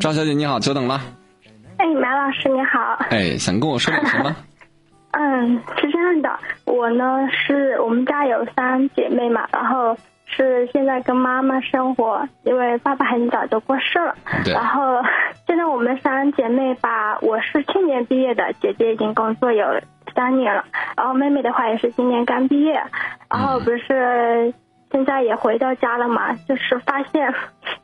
赵小姐你好，久等了。哎，马老师你好。哎，想跟我说点什么？嗯，是这样的，我呢是我们家有三姐妹嘛，然后是现在跟妈妈生活，因为爸爸很早就过世了。对然后 现在我们三姐妹吧，我是去年毕业的，姐姐已经工作有三年了，然后妹妹的话也是今年刚毕业，然后不是现在也回到家了嘛，就是发现，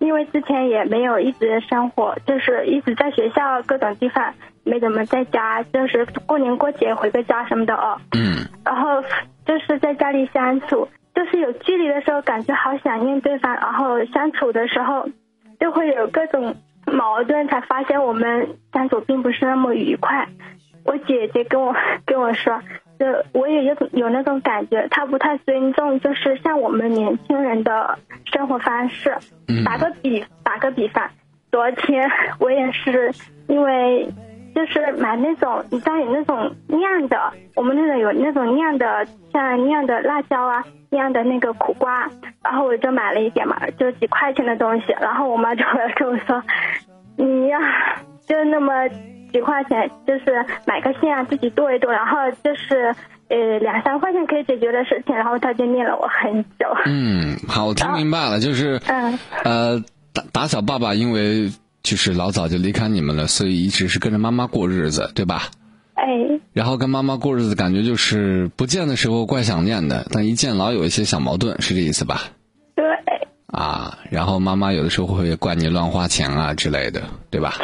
因为之前也没有一直生活，就是一直在学校各种地方，没怎么在家，就是过年过节回个家什么的哦。嗯然后就是在家里相处，就是有距离的时候感觉好想念对方，然后相处的时候就会有各种矛盾，才发现我们相处并不是那么愉快。我姐姐跟我跟我说，就我也有有那种感觉，她不太尊重，就是像我们年轻人的生活方式。嗯打个比打个比方，昨天我也是因为就是买那种你知道有那种酿的，我们那种有那种酿的像酿的辣椒啊，酿的那个苦瓜，然后我就买了一点嘛，就几块钱的东西，然后我妈就回 来跟我说，你呀、就那么几块钱，就是买个线啊自己剁一剁，然后就是。呃，两三块钱可以解决的事情，然后他就念了我很久。嗯，好，我听明白了，就是嗯呃，打打小爸爸因为就是老早就离开你们了，所以一直是跟着妈妈过日子，对吧？哎，然后跟妈妈过日子，感觉就是不见的时候怪想念的，但一见老有一些小矛盾，是这意思吧？对。啊，然后妈妈有的时候会怪你乱花钱啊之类的，对吧？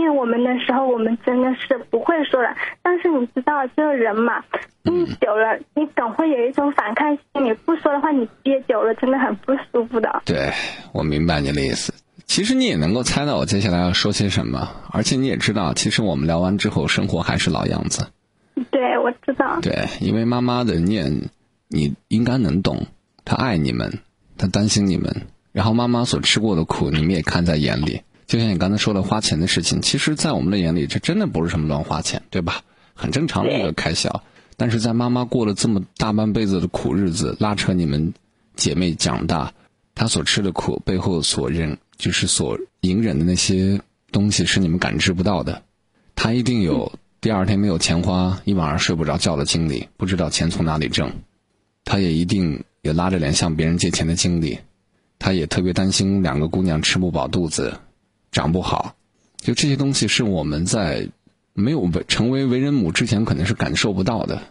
念念我们的时候，我们真的是不会说的。但是你知道，这个人嘛，念久了，你总会有一种反抗心。理不说的话，你憋久了，真的很不舒服的。对，我明白你的意思。其实你也能够猜到我接下来要说些什么，而且你也知道，其实我们聊完之后，生活还是老样子。对，我知道。对，因为妈妈的念，你应该能懂，她爱你们，她担心你们，然后妈妈所吃过的苦，你们也看在眼里。就像你刚才说的花钱的事情，其实，在我们的眼里，这真的不是什么乱花钱，对吧？很正常的一个开销。但是在妈妈过了这么大半辈子的苦日子，拉扯你们姐妹长大，她所吃的苦背后所忍，就是所隐忍的那些东西，是你们感知不到的。她一定有第二天没有钱花，一晚上睡不着觉的经历，不知道钱从哪里挣。她也一定有拉着脸向别人借钱的经历。她也特别担心两个姑娘吃不饱肚子，长不好。就这些东西是我们在没有为成为为人母之前，肯定是感受不到的。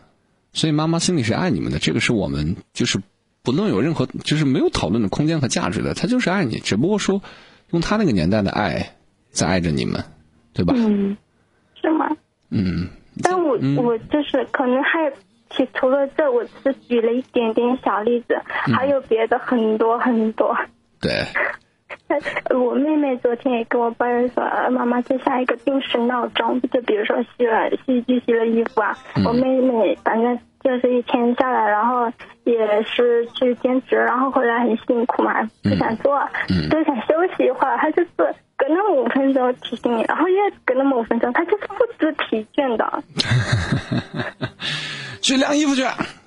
所以妈妈心里是爱你们的，这个是我们就是不论有任何就是没有讨论的空间和价值的，她就是爱你，只不过说用她那个年代的爱在爱着你们，对吧？嗯，是吗？嗯，但我、我就是可能还除了这，我只是举了一点点小例子，还有别的很多很多。对，我妹妹昨天也跟我抱怨说，呃妈妈就像一个定时闹钟，就比如说洗了洗衣机洗了衣服啊，我妹妹反正就是一天下来，然后也是去兼职，然后回来很辛苦嘛，不想做，就想休息一会儿，她就是隔那么五分钟提醒你，然后又隔那么五分钟，她就是不知疲倦的。去晾衣服去。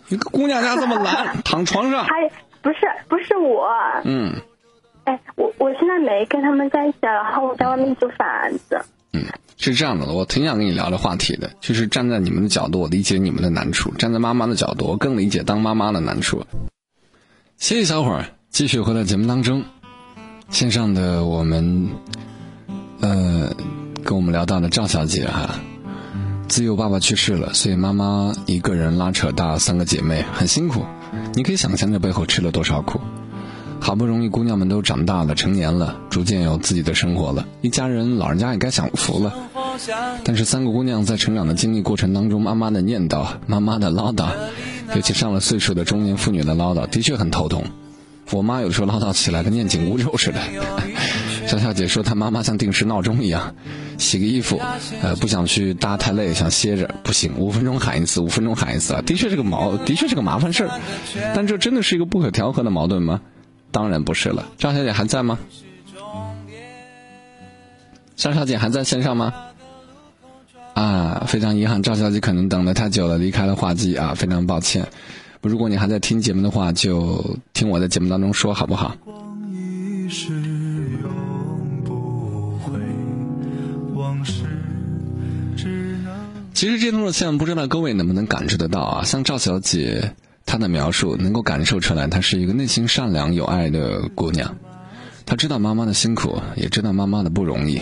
一个姑娘家这么懒，躺床上。还不是不是我，嗯哎，我我现在没跟他们在一起，然后我在外面租房子。嗯，是这样的，我挺想跟你聊这话题的，就是站在你们的角度，我理解你们的难处；站在妈妈的角度，我更理解当妈妈的难处。歇一小会儿，继续回到节目当中。线上的我们，呃，跟我们聊到的赵小姐哈，自幼爸爸去世了，所以妈妈一个人拉扯大三个姐妹，很辛苦。你可以想象这背后吃了多少苦。好不容易姑娘们都长大了、成年了，逐渐有自己的生活了，一家人老人家也该享福了。但是三个姑娘在成长的经历过程当中，妈妈的念叨、妈妈的唠叨，尤其上了岁数的中年妇女的唠叨，的确很头痛。我妈有时候唠叨起来跟念紧箍咒似的。小小姐说她妈妈像定时闹钟一样，洗个衣服，呃，不想去搭太累，想歇着，不行，五分钟喊一次，五分钟喊一次，的确是个矛，的确是个麻烦事儿。但这真的是一个不可调和的矛盾吗？当然不是了。赵小姐还在吗？赵小姐还在线上吗？啊，非常遗憾，赵小姐可能等的太久了，离开了话机啊，非常抱歉。如果你还在听节目的话，就听我在节目当中说好不好？其实这段路线不知道各位能不能感知得到啊？像赵小姐她的描述，能够感受出来，她是一个内心善良有爱的姑娘。她知道妈妈的辛苦，也知道妈妈的不容易。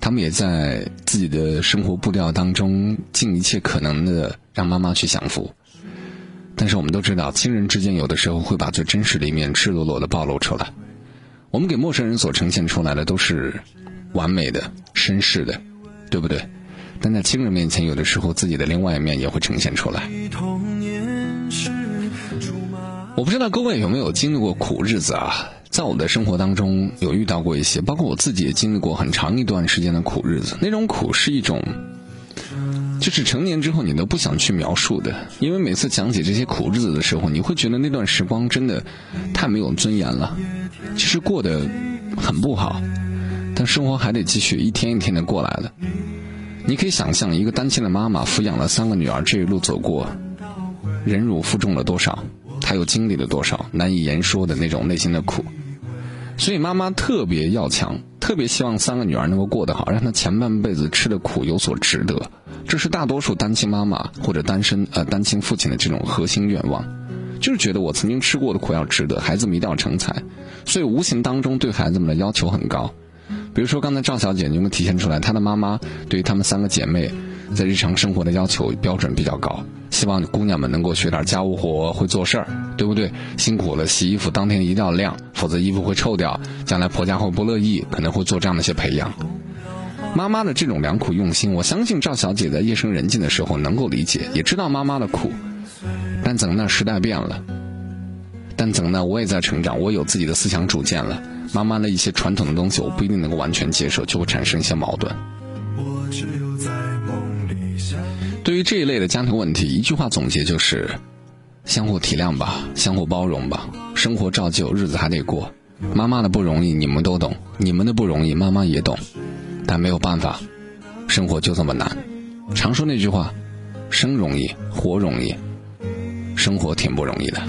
他们也在自己的生活步调当中尽一切可能的让妈妈去享福。但是我们都知道，亲人之间有的时候会把最真实的一面赤裸裸的暴露出来。我们给陌生人所呈现出来的都是完美的、绅士的，对不对？但在亲人面前，有的时候自己的另外一面也会呈现出来。我不知道各位有没有经历过苦日子啊？在我的生活当中，有遇到过一些，包括我自己也经历过很长一段时间的苦日子。那种苦是一种，就是成年之后你都不想去描述的，因为每次讲起这些苦日子的时候，你会觉得那段时光真的太没有尊严了，其实过得很不好，但生活还得继续，一天一天的过来了。你可以想象，一个单亲的妈妈抚养了三个女儿，这一路走过，忍辱负重了多少？她又经历了多少难以言说的那种内心的苦？所以妈妈特别要强，特别希望三个女儿能够过得好，让她前半辈子吃的苦有所值得。这是大多数单亲妈妈或者单身呃单亲父亲的这种核心愿望，就是觉得我曾经吃过的苦要值得，孩子们一定要成才。所以无形当中对孩子们的要求很高。比如说，刚才赵小姐您有没有体现出来，她的妈妈对于她们三个姐妹，在日常生活的要求标准比较高，希望姑娘们能够学点家务活，会做事儿，对不对？辛苦了，洗衣服当天一定要晾，否则衣服会臭掉，将来婆家会不乐意，可能会做这样的一些培养。妈妈的这种良苦用心，我相信赵小姐在夜深人静的时候能够理解，也知道妈妈的苦。但怎呢？时代变了。但怎呢？我也在成长，我有自己的思想主见了。妈妈的一些传统的东西，我不一定能够完全接受，就会产生一些矛盾。我只有在对于这一类的家庭问题，一句话总结就是：相互体谅吧，相互包容吧。生活照旧，日子还得过。妈妈的不容易，你们都懂；你们的不容易，妈妈也懂。但没有办法，生活就这么难。常说那句话：生容易，活容易，生活挺不容易的。